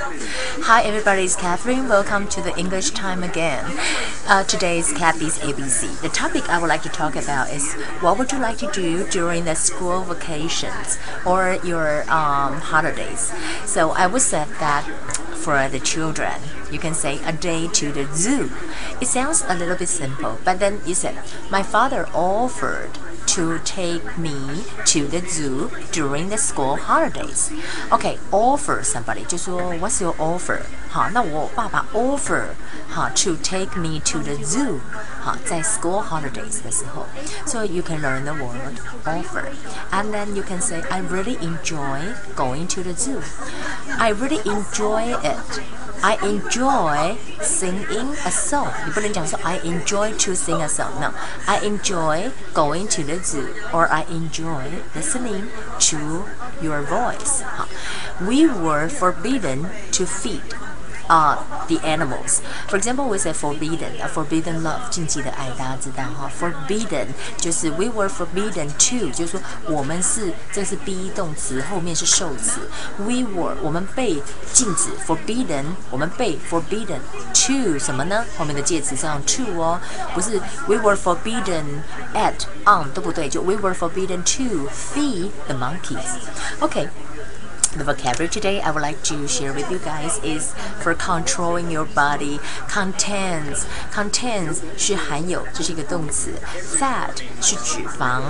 Hi, everybody. It's Catherine. Welcome to the English time again. Uh, today is Kathy's ABC. The topic I would like to talk about is what would you like to do during the school vacations or your um, holidays. So I would say that for the children, you can say a day to the zoo. It sounds a little bit simple, but then you said my father offered to take me to the zoo during the school holidays. Okay, offer somebody 就说 What's your offer？好，那我爸爸 offer 好 to take me to the zoo 好在 school holidays 的时候，so you can learn the word offer, and then you can say I really enjoy going to the zoo. I really enjoy it. I enjoy singing a song. 你不能讲说 I enjoy to sing a song. No, I enjoy going to the zoo or I enjoy listening to your voice. 好，We were forbidden to feed uh, the animals. For example, we say forbidden, a forbidden love，禁忌的爱，大家知道哈。Forbidden 就是 we were forbidden to，就是说我们是这是 be 动词，后面是受词。We were 我们被禁止，forbidden 我们被 forbidden to 什么呢？后面的介词是用 to 哦，不是 we were forbidden at on 都不对，就 we were forbidden to feed the monkeys. Okay. The vocabulary today I would like to share with you guys is for controlling your body. Contains contains 是含有，这是一个动词。Fat 是脂肪，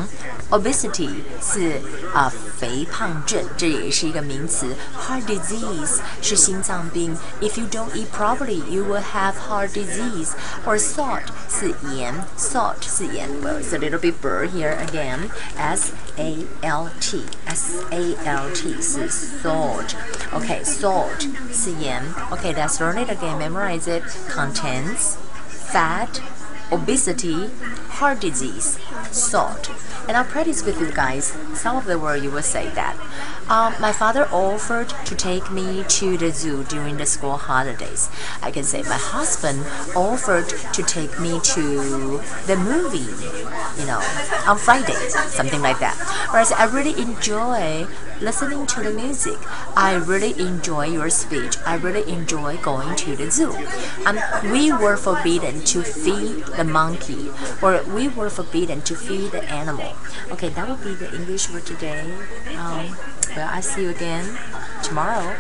obesity 是啊、肥胖症，这也是一个名词。Heart disease 是心脏病。If you don't eat properly, you will have heart disease. Or salt 是盐，salt 是盐。Well, it's a little bit blur here again. S A L T S A L T 是 Salt. Okay, salt 是盐。Okay, let's learn it again. Memorize it. Contains fat, obesity, heart disease, salt. And I'll practice with you guys some of the words you will say that. Um, my father offered to take me to the zoo during the school holidays. I can say my husband offered to take me to the movie, you know, on Friday, something like that. Whereas I really enjoy listening to the music. I really enjoy your speech. I really enjoy going to the zoo. Um, we were forbidden to feed the monkey, or we were forbidden to feed the animal. Okay, that would be the English for today. Um, well, I see you again tomorrow.